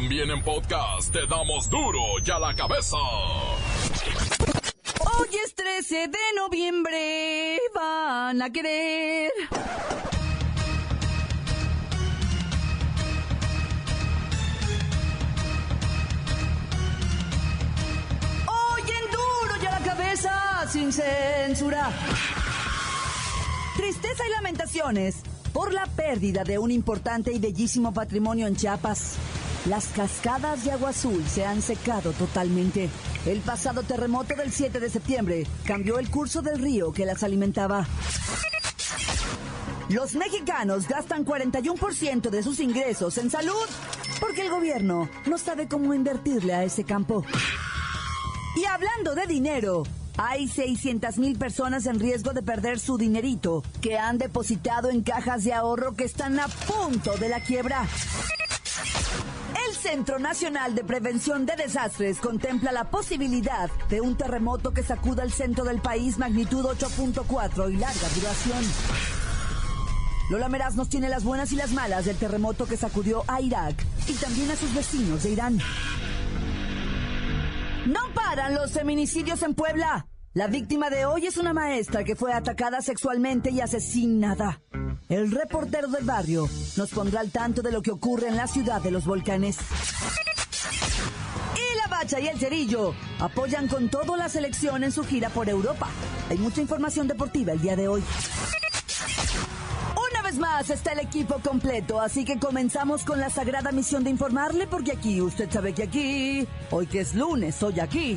También en podcast te damos duro y a la cabeza. Hoy es 13 de noviembre, van a querer. Hoy en duro y a la cabeza, sin censura. Tristeza y lamentaciones por la pérdida de un importante y bellísimo patrimonio en Chiapas. Las cascadas de agua azul se han secado totalmente. El pasado terremoto del 7 de septiembre cambió el curso del río que las alimentaba. Los mexicanos gastan 41% de sus ingresos en salud porque el gobierno no sabe cómo invertirle a ese campo. Y hablando de dinero, hay 600 mil personas en riesgo de perder su dinerito que han depositado en cajas de ahorro que están a punto de la quiebra. Centro Nacional de Prevención de Desastres contempla la posibilidad de un terremoto que sacuda el centro del país magnitud 8.4 y larga duración. Lola Meraz nos tiene las buenas y las malas del terremoto que sacudió a Irak y también a sus vecinos de Irán. No paran los feminicidios en Puebla. La víctima de hoy es una maestra que fue atacada sexualmente y asesinada. El reportero del barrio nos pondrá al tanto de lo que ocurre en la ciudad de los volcanes. Y la bacha y el cerillo apoyan con todo la selección en su gira por Europa. Hay mucha información deportiva el día de hoy. Una vez más está el equipo completo, así que comenzamos con la sagrada misión de informarle, porque aquí, usted sabe que aquí, hoy que es lunes, hoy aquí,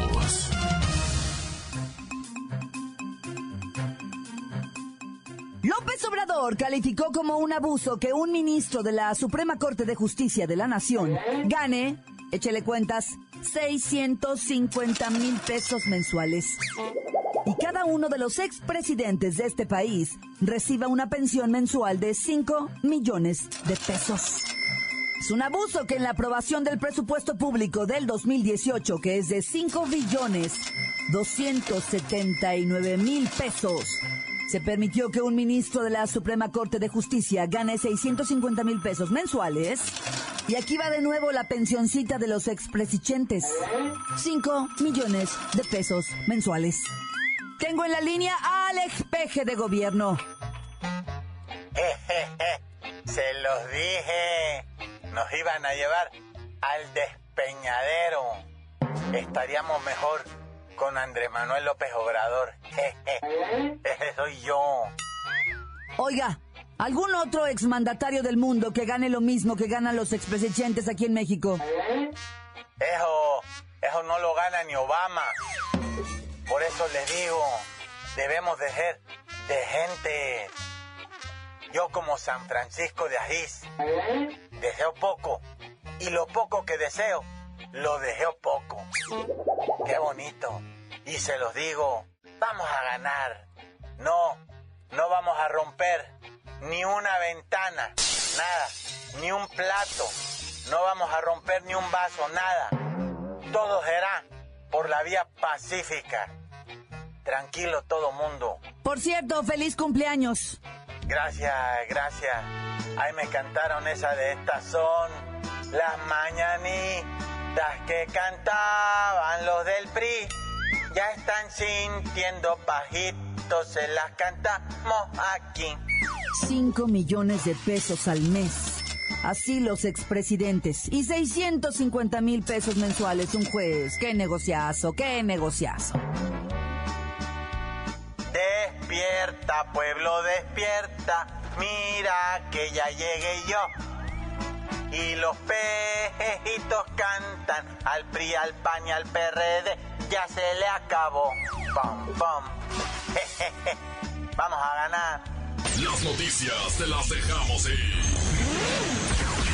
López Obrador calificó como un abuso que un ministro de la Suprema Corte de Justicia de la Nación gane, échele cuentas, 650 mil pesos mensuales. Y cada uno de los expresidentes de este país reciba una pensión mensual de 5 millones de pesos. Es un abuso que en la aprobación del presupuesto público del 2018, que es de 5 billones 279 mil pesos, se permitió que un ministro de la Suprema Corte de Justicia gane 650 mil pesos mensuales. Y aquí va de nuevo la pensioncita de los expresidentes. 5 millones de pesos mensuales. Tengo en la línea al expeje de gobierno. Se los dije. Nos iban a llevar al despeñadero. Estaríamos mejor con Andrés Manuel López Obrador. Ese soy yo. Oiga, ¿algún otro exmandatario del mundo que gane lo mismo que ganan los expresidentes aquí en México? Eso, eso no lo gana ni Obama. Por eso les digo, debemos de ser de gente. Yo como San Francisco de Asís, deseo poco. Y lo poco que deseo, lo deseo poco. Qué bonito. Y se los digo, vamos a ganar. No, no vamos a romper ni una ventana, nada, ni un plato. No vamos a romper ni un vaso, nada. Todo será por la vía pacífica. Tranquilo todo mundo. Por cierto, feliz cumpleaños. Gracias, gracias. Ahí me cantaron esa de estas son las mañanitas que cantaban los del PRI. Ya están sintiendo pajitos, se las cantamos aquí. 5 millones de pesos al mes. Así los expresidentes. Y 650 mil pesos mensuales un juez. ¡Qué negociazo! ¡Qué negociazo! Despierta, pueblo, despierta. Mira que ya llegué yo. Y los pejitos cantan al PRI, al PAN y al PRD. Ya se le acabó. Pum, pum. Vamos a ganar. Las noticias te las dejamos ir.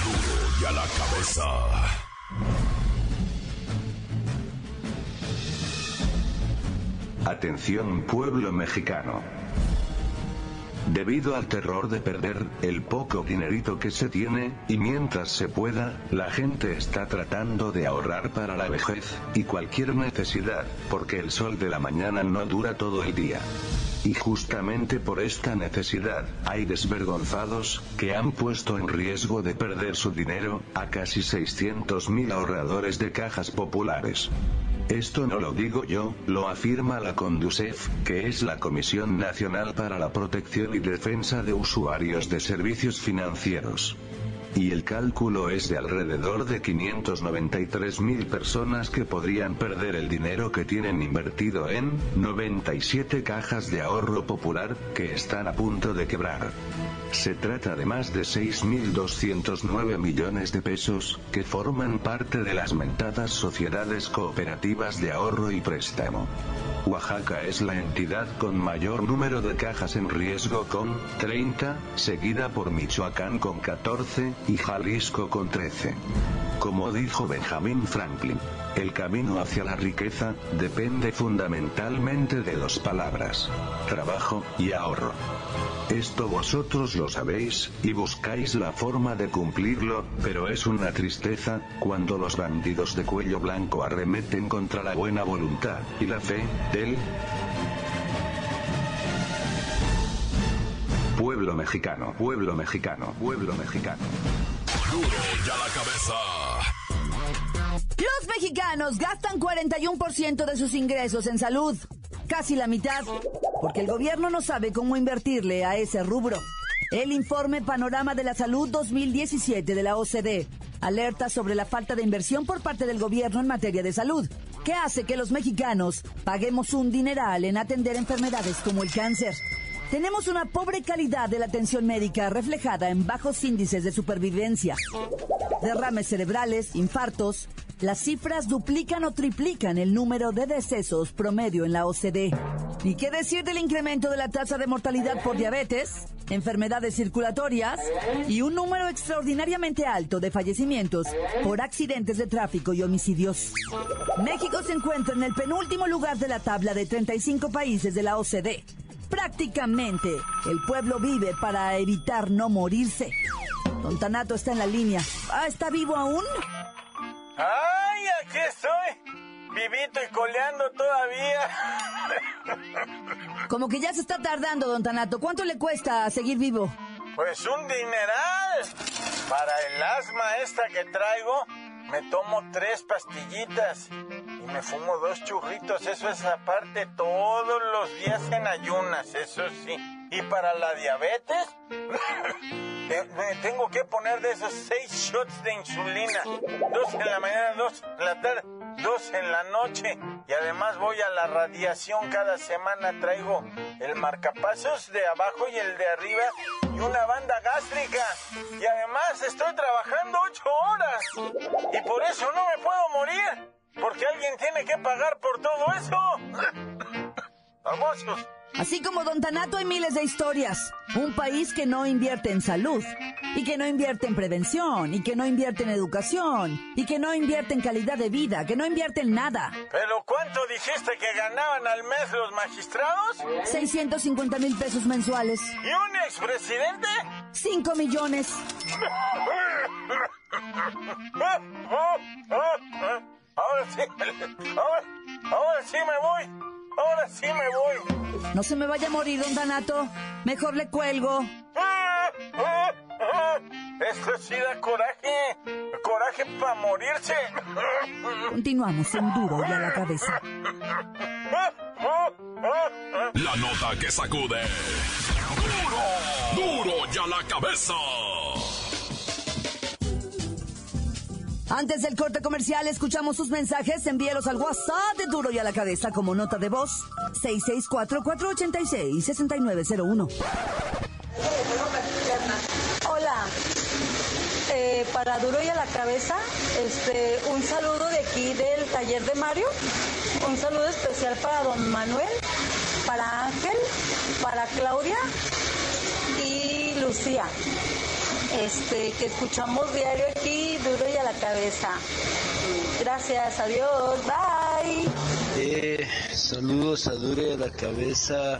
Duro y a la cabeza. Atención pueblo mexicano. Debido al terror de perder el poco dinerito que se tiene, y mientras se pueda, la gente está tratando de ahorrar para la vejez, y cualquier necesidad, porque el sol de la mañana no dura todo el día. Y justamente por esta necesidad, hay desvergonzados, que han puesto en riesgo de perder su dinero, a casi 600.000 ahorradores de cajas populares. Esto no lo digo yo, lo afirma la Conducef, que es la Comisión Nacional para la Protección y Defensa de Usuarios de Servicios Financieros. Y el cálculo es de alrededor de 593 mil personas que podrían perder el dinero que tienen invertido en 97 cajas de ahorro popular, que están a punto de quebrar. Se trata de más de 6.209 millones de pesos, que forman parte de las mentadas sociedades cooperativas de ahorro y préstamo. Oaxaca es la entidad con mayor número de cajas en riesgo con 30, seguida por Michoacán con 14 y Jalisco con 13. Como dijo Benjamin Franklin, el camino hacia la riqueza depende fundamentalmente de dos palabras, trabajo y ahorro. Esto vosotros lo sabéis, y buscáis la forma de cumplirlo, pero es una tristeza, cuando los bandidos de cuello blanco arremeten contra la buena voluntad y la fe del pueblo mexicano, pueblo mexicano, pueblo mexicano. Duro ya la cabeza. Los mexicanos gastan 41% de sus ingresos en salud, casi la mitad, porque el gobierno no sabe cómo invertirle a ese rubro. El informe Panorama de la Salud 2017 de la OCDE alerta sobre la falta de inversión por parte del gobierno en materia de salud, que hace que los mexicanos paguemos un dineral en atender enfermedades como el cáncer. Tenemos una pobre calidad de la atención médica reflejada en bajos índices de supervivencia, derrames cerebrales, infartos. Las cifras duplican o triplican el número de decesos promedio en la OCDE. ¿Y qué decir del incremento de la tasa de mortalidad por diabetes, enfermedades circulatorias y un número extraordinariamente alto de fallecimientos por accidentes de tráfico y homicidios? México se encuentra en el penúltimo lugar de la tabla de 35 países de la OCDE. Prácticamente, el pueblo vive para evitar no morirse. Don Tanato está en la línea. Ah, ¿está vivo aún? ¡Ay, aquí estoy! Vivito y coleando todavía. Como que ya se está tardando, don Tanato. ¿Cuánto le cuesta seguir vivo? Pues un dineral. Para el asma esta que traigo, me tomo tres pastillitas me fumo dos churritos. Eso es aparte todos los días en ayunas, eso sí. Y para la diabetes, me tengo que poner de esos seis shots de insulina. Dos en la mañana, dos en la tarde, dos en la noche. Y además voy a la radiación cada semana. Traigo el marcapasos de abajo y el de arriba y una banda gástrica. Y además estoy trabajando ocho horas. Y por eso no me puedo morir. Porque alguien tiene que pagar por todo eso. Famosos. Así como Don Tanato hay miles de historias. Un país que no invierte en salud, y que no invierte en prevención, y que no invierte en educación, y que no invierte en calidad de vida, que no invierte en nada. ¿Pero cuánto dijiste que ganaban al mes los magistrados? 650 mil pesos mensuales. ¿Y un expresidente? 5 millones. Ahora sí, ahora, ahora sí me voy. Ahora sí me voy. No se me vaya a morir, don Danato. Mejor le cuelgo. Esto sí da coraje. Coraje para morirse. Continuamos en duro y a la cabeza. La nota que sacude. Duro, duro y a la cabeza. Antes del corte comercial, escuchamos sus mensajes. Envíelos al WhatsApp de Duro y a la Cabeza como nota de voz. 664-486-6901. Hola. Eh, para Duro y a la Cabeza, este, un saludo de aquí del taller de Mario. Un saludo especial para don Manuel, para Ángel, para Claudia y Lucía este, que escuchamos diario aquí, duro y a la cabeza. Gracias, adiós, bye. Eh, saludos a Dure de la cabeza,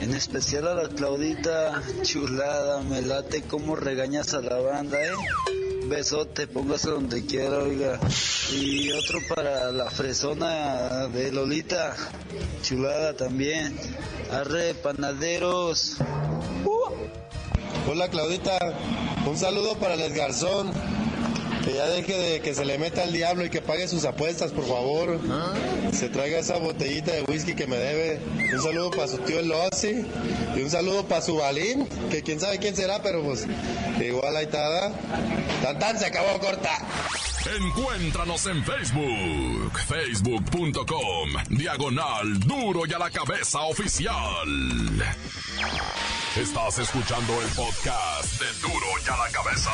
en especial a la Claudita, chulada, me late como regañas a la banda, eh. Besote, póngase donde quiera, oiga. Y otro para la fresona de Lolita, chulada también. Arre, panaderos. Hola Claudita, un saludo para el Garzón. Que ya deje de que se le meta el diablo y que pague sus apuestas, por favor. Se traiga esa botellita de whisky que me debe. Un saludo para su tío el. Y un saludo para su balín, que quién sabe quién será, pero pues igual ahí está. Tan tan se acabó corta. Encuéntranos en Facebook, facebook.com, diagonal duro y a la cabeza oficial. Estás escuchando el podcast de duro y a la cabeza.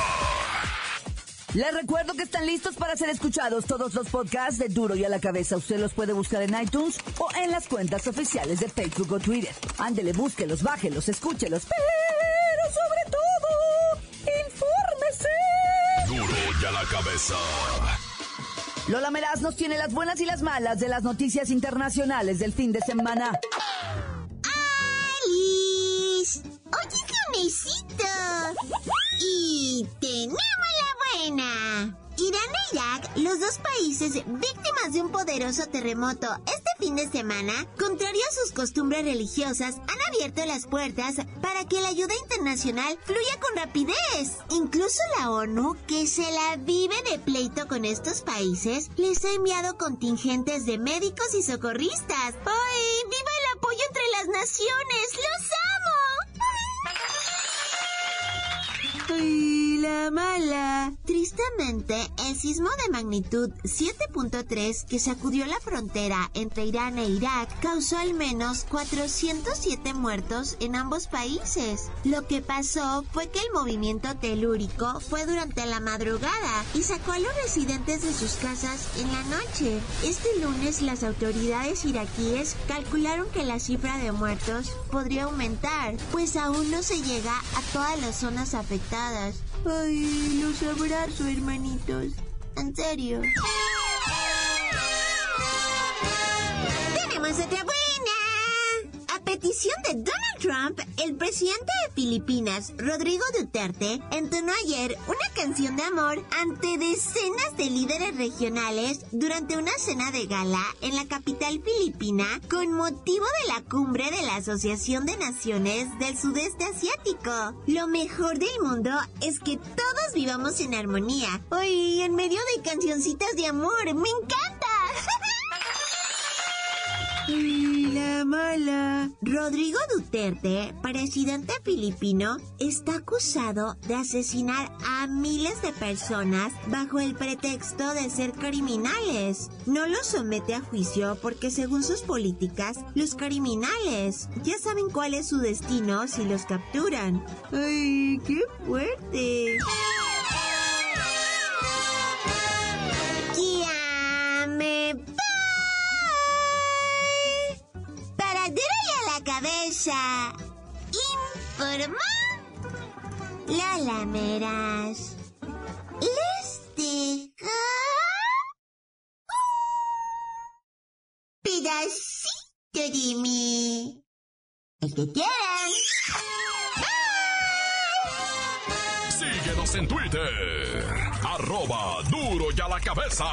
Les recuerdo que están listos para ser escuchados todos los podcasts de Duro y a la cabeza. Usted los puede buscar en iTunes o en las cuentas oficiales de Facebook o Twitter. Ándele, búsquelos, bájelos, escúchelos, pero sobre todo, infórmese. Duro y a la cabeza. Lola Meraz nos tiene las buenas y las malas de las noticias internacionales del fin de semana. Y tenemos la buena. Irán e Irak, los dos países víctimas de un poderoso terremoto este fin de semana, contrario a sus costumbres religiosas, han abierto las puertas para que la ayuda internacional fluya con rapidez. Incluso la ONU, que se la vive de pleito con estos países, les ha enviado contingentes de médicos y socorristas. ¡Ay, viva el apoyo entre las naciones! ¡Los Bye. ¡Ay, la mala! Tristemente, el sismo de magnitud 7.3 que sacudió la frontera entre Irán e Irak causó al menos 407 muertos en ambos países. Lo que pasó fue que el movimiento telúrico fue durante la madrugada y sacó a los residentes de sus casas en la noche. Este lunes las autoridades iraquíes calcularon que la cifra de muertos podría aumentar, pues aún no se llega a todas las zonas afectadas. Ay, los abrazo, hermanitos. En serio. Tenemos otra. De Donald Trump, el presidente de Filipinas, Rodrigo Duterte, entonó ayer una canción de amor ante decenas de líderes regionales durante una cena de gala en la capital filipina con motivo de la cumbre de la Asociación de Naciones del Sudeste Asiático. Lo mejor del mundo es que todos vivamos en armonía. Hoy en medio de cancioncitas de amor. ¡Me encanta! Rodrigo Duterte, presidente filipino, está acusado de asesinar a miles de personas bajo el pretexto de ser criminales. No los somete a juicio porque según sus políticas, los criminales ya saben cuál es su destino si los capturan. ¡Ay, qué fuerte! A la cabeza. Informó Lola Meras. Les dejo un pedacito de mí. El que quieran. Síguenos en Twitter. Arroba duro y a la cabeza.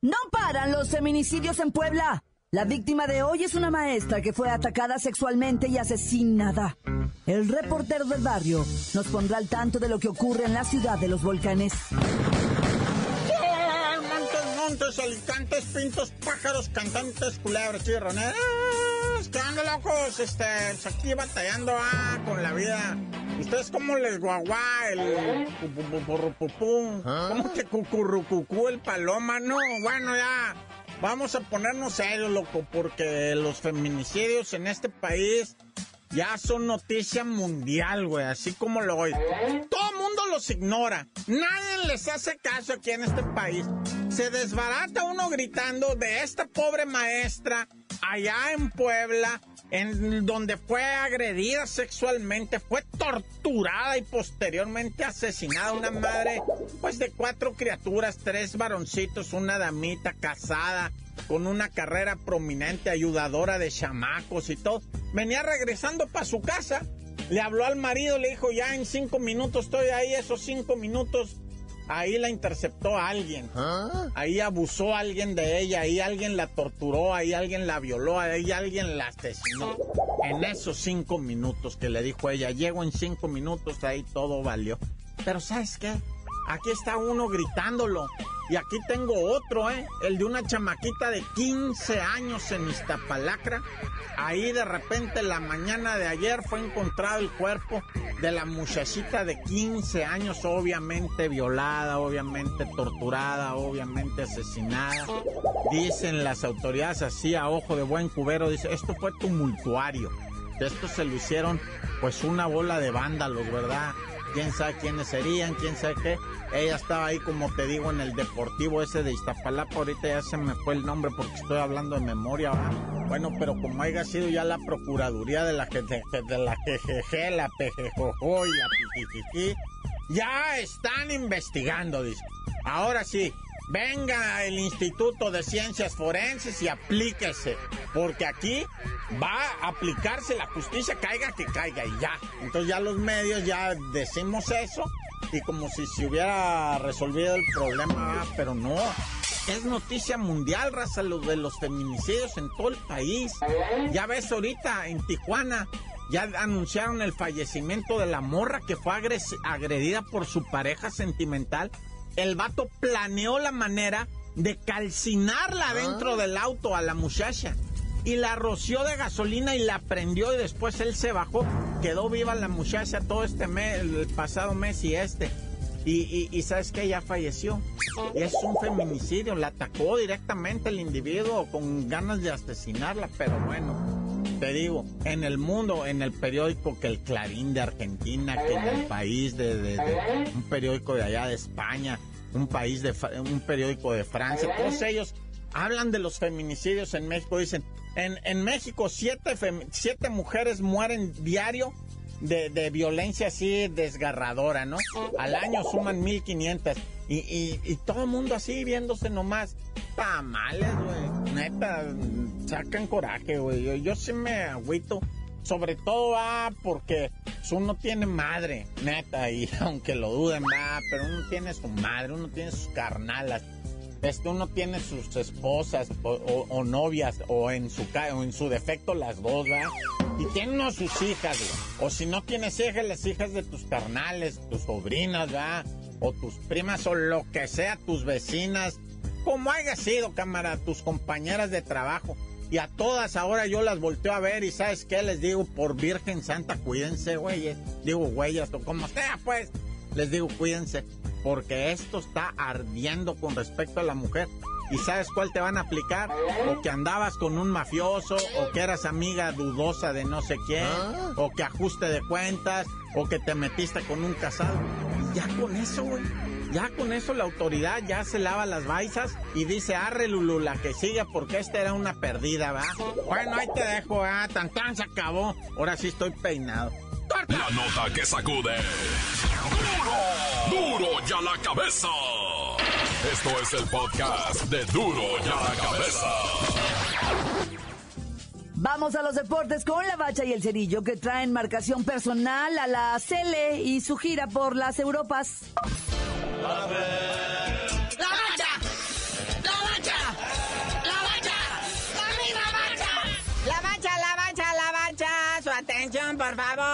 No paran los feminicidios en Puebla. La víctima de hoy es una maestra que fue atacada sexualmente y asesinada. El reportero del barrio nos pondrá al tanto de lo que ocurre en la ciudad de los volcanes. Montes, montes, alicantes, pintos, pájaros, cantantes, culebras, chirroneras. ¿Qué onda, locos? Este, pues aquí batallando ah, con la vida. ¿Ustedes cómo les guaguá el pupupupupupum? ¿Cómo que cucurrucucú el paloma? No, bueno, ya. Vamos a ponernos serios, loco, porque los feminicidios en este país ya son noticia mundial, güey, así como lo oís. Todo el mundo los ignora. Nadie les hace caso aquí en este país. Se desbarata uno gritando de esta pobre maestra allá en Puebla en donde fue agredida sexualmente, fue torturada y posteriormente asesinada una madre, pues de cuatro criaturas, tres varoncitos, una damita casada, con una carrera prominente, ayudadora de chamacos y todo. Venía regresando para su casa, le habló al marido, le dijo, ya en cinco minutos estoy ahí, esos cinco minutos ahí la interceptó a alguien. ¿Ah? Ahí abusó a alguien de ella, ahí alguien la torturó, ahí alguien la violó, ahí alguien la asesinó. En esos cinco minutos que le dijo ella, llego en cinco minutos, ahí todo valió. Pero ¿sabes qué? Aquí está uno gritándolo. Y aquí tengo otro, ¿eh? El de una chamaquita de 15 años en Iztapalacra. Ahí de repente la mañana de ayer fue encontrado el cuerpo de la muchachita de 15 años, obviamente violada, obviamente torturada, obviamente asesinada. Dicen las autoridades así a ojo de buen cubero, dice, esto fue tumultuario. De esto se lo hicieron pues una bola de vándalos, ¿verdad? Quién sabe quiénes serían, quién sabe qué. Ella estaba ahí, como te digo, en el deportivo ese de Iztapalapa. Ahorita ya se me fue el nombre porque estoy hablando de memoria. Bueno, pero como haya sido ya la Procuraduría de la que de, la GGG, la PGJJ y la PGG, ya están investigando, dice. Ahora sí, venga el Instituto de Ciencias Forenses y aplíquese, porque aquí va a aplicarse la justicia, caiga que caiga y ya. Entonces ya los medios ya decimos eso y como si se hubiera resolvido el problema, pero no. Es noticia mundial, raza, lo de los feminicidios en todo el país. Ya ves ahorita en Tijuana, ya anunciaron el fallecimiento de la morra que fue agredida por su pareja sentimental el vato planeó la manera de calcinarla ah. dentro del auto a la muchacha. Y la roció de gasolina y la prendió y después él se bajó. Quedó viva la muchacha todo este mes, el pasado mes y este. Y, y, sabes que ya falleció. Y es un feminicidio. La atacó directamente el individuo con ganas de asesinarla. Pero bueno, te digo, en el mundo, en el periódico que el Clarín de Argentina, que en el país de un periódico de allá de España, un país de un periódico de Francia, todos ellos hablan de los feminicidios en México. Dicen, en, en México siete, siete mujeres mueren diario de, de, violencia así desgarradora, ¿no? Al año suman 1500. Y, y, y todo el mundo así viéndose nomás. Tamales, güey. Neta, sacan coraje, güey. Yo, yo sí me agüito sobre todo va porque uno tiene madre, neta, y aunque lo duden, va, pero uno tiene su madre, uno tiene sus carnalas. Este, uno tiene sus esposas o, novias, o en su o en su defecto las dos, ¿va? Y tiene uno sus hijas, O si no tienes hijas, las hijas de tus carnales, tus sobrinas, ¿va? O tus primas, o lo que sea, tus vecinas. Como haya sido, cámara, tus compañeras de trabajo. Y a todas ahora yo las volteo a ver y ¿sabes qué? Les digo, por Virgen Santa, cuídense, güeyes. Digo, güeyes, o como sea, pues. Les digo, cuídense. Porque esto está ardiendo con respecto a la mujer. ¿Y sabes cuál te van a aplicar? O que andabas con un mafioso, o que eras amiga dudosa de no sé quién, ¿Ah? o que ajuste de cuentas, o que te metiste con un casado. Y ya con eso, güey ya con eso la autoridad ya se lava las baisas y dice, arre Lulu, la que siga porque esta era una perdida, ¿va? Bueno, ahí te dejo, ¿ah? Tan tan se acabó. Ahora sí estoy peinado. La nota que sacude. ¡Duro! ¡Duro ya la cabeza! Esto es el podcast de Duro ya la cabeza. Vamos a los deportes con la bacha y el cerillo que traen marcación personal a la Cele y su gira por las Europas. La mancha, la mancha, la mancha, la mancha, la mancha, la mancha, la mancha. Su atención, por favor.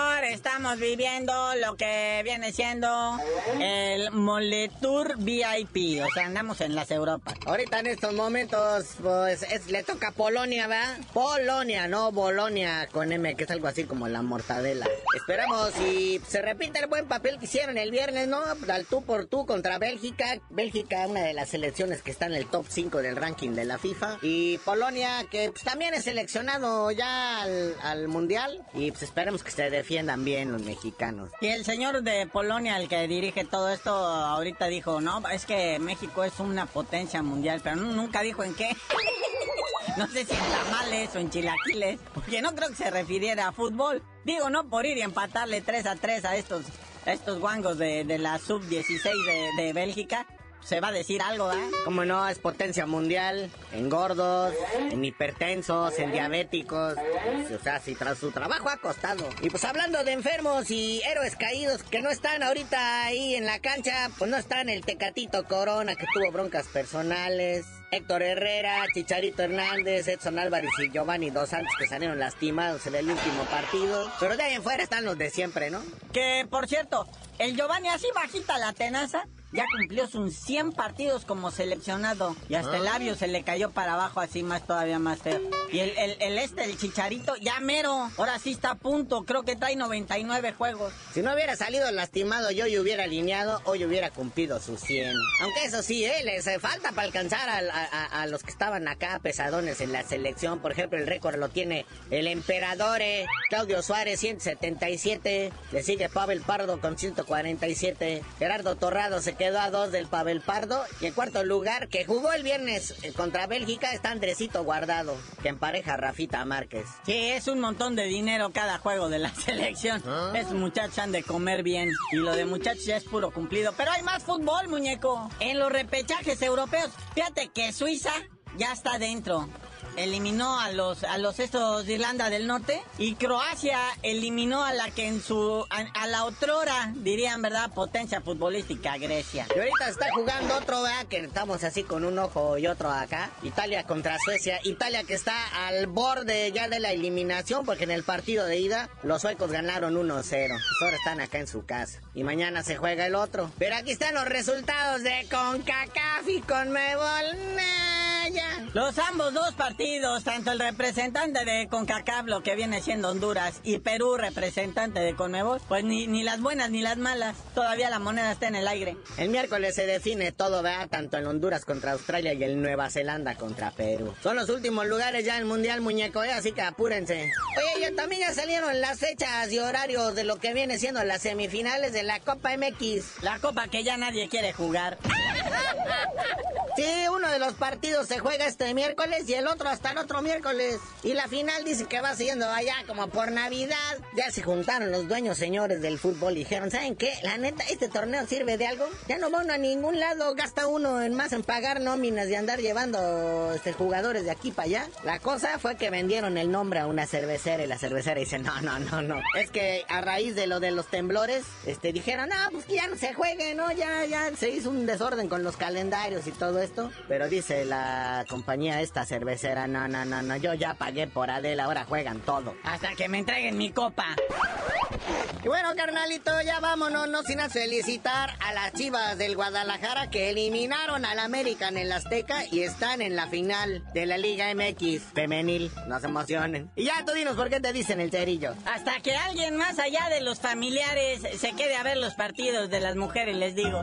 Estamos viviendo lo que viene siendo el Moletour VIP. O sea, andamos en las Europas. Ahorita en estos momentos, pues le toca Polonia, ¿verdad? Polonia, no Bolonia con M, que es algo así como la mortadela. Esperamos y se repite el buen papel que hicieron el viernes, ¿no? Al tú por tú contra Bélgica. Bélgica, una de las selecciones que está en el top 5 del ranking de la FIFA. Y Polonia, que pues, también es seleccionado ya al, al Mundial. Y pues esperemos que se defiendan bien mexicanos. Y el señor de Polonia, el que dirige todo esto, ahorita dijo, no, es que México es una potencia mundial, pero nunca dijo en qué. No sé si en tamales o en chilaquiles, porque no creo que se refiriera a fútbol. Digo, no por ir y empatarle 3 a 3 a estos, a estos guangos de, la sub-16 de, de Bélgica se va a decir algo, ¿eh? Como no, es potencia mundial en gordos, en hipertensos, en diabéticos. O sea, si tras su trabajo ha costado. Y pues hablando de enfermos y héroes caídos que no están ahorita ahí en la cancha, pues no están el Tecatito Corona que tuvo broncas personales. Héctor Herrera, Chicharito Hernández, Edson Álvarez y Giovanni Dos Santos que salieron lastimados en el último partido. Pero de ahí en fuera están los de siempre, ¿no? Que, por cierto, el Giovanni así bajita la tenaza ya cumplió sus 100 partidos como seleccionado y hasta el labio se le cayó para abajo así más todavía más feo. Y el, el, el este, el chicharito, ya mero, ahora sí está a punto, creo que trae 99 juegos. Si no hubiera salido lastimado yo y hubiera alineado, hoy hubiera cumplido sus 100. Aunque eso sí, eh, les falta para alcanzar a, a, a, los que estaban acá pesadones en la selección. Por ejemplo, el récord lo tiene el emperador eh, Claudio Suárez, 177. Le sigue Pavel Pardo con 147. Gerardo Torrado se quedó a dos del Pavel Pardo. Y en cuarto lugar, que jugó el viernes eh, contra Bélgica, está Andresito Guardado, que empareja a Rafita Márquez. Sí, es un montón de dinero cada juego de la selección. ¿Ah? Esos muchachos han de comer bien. Y lo de muchachos ya es puro cumplido. Pero hay más fútbol, muñeco. En los repechajes europeos, fíjate que Suiza ya está dentro eliminó a los a los estos de Irlanda del Norte y Croacia eliminó a la que en su a, a, la otrora dirían verdad potencia futbolística Grecia. Y ahorita está jugando otro ¿verdad? que estamos así con un ojo y otro acá. Italia contra Suecia. Italia que está al borde ya de la eliminación porque en el partido de ida los suecos ganaron 1-0. Pues ahora están acá en su casa y mañana se juega el otro. Pero aquí están los resultados de CONCACAF y CONMEBOL. Los ambos dos partidos, tanto el representante de CONCACAF, lo que viene siendo Honduras, y Perú, representante de CONMEBOL, pues ni, ni las buenas ni las malas. Todavía la moneda está en el aire. El miércoles se define todo, ¿verdad? Tanto el Honduras contra Australia y el Nueva Zelanda contra Perú. Son los últimos lugares ya en el Mundial, muñeco, ¿eh? Así que apúrense. Oye, ya también ya salieron las fechas y horarios de lo que viene siendo las semifinales de la Copa MX. La Copa que ya nadie quiere jugar. Sí, uno de los partidos se juega este miércoles y el otro hasta el otro miércoles. Y la final dice que va siguiendo allá como por Navidad. Ya se juntaron los dueños señores del fútbol y dijeron, ¿saben qué? La neta, este torneo sirve de algo. Ya no va uno a ningún lado, gasta uno en más en pagar nóminas y andar llevando este, jugadores de aquí para allá. La cosa fue que vendieron el nombre a una cervecera y la cervecera dice, no, no, no, no. Es que a raíz de lo de los temblores, este, dijeron, no, pues que ya no se juegue, ¿no? Ya, ya se hizo un desorden con los calendarios y todo esto. Pero dice la compañía esta cervecera, no, no, no, no, yo ya pagué por Adela, ahora juegan todo. Hasta que me entreguen mi copa. Y bueno, carnalito, ya vámonos, no sin felicitar a las chivas del Guadalajara que eliminaron al América en el Azteca y están en la final de la Liga MX femenil. No se emocionen. Y ya tú dinos por qué te dicen el cerillo. Hasta que alguien más allá de los familiares se quede a ver los partidos de las mujeres, les digo.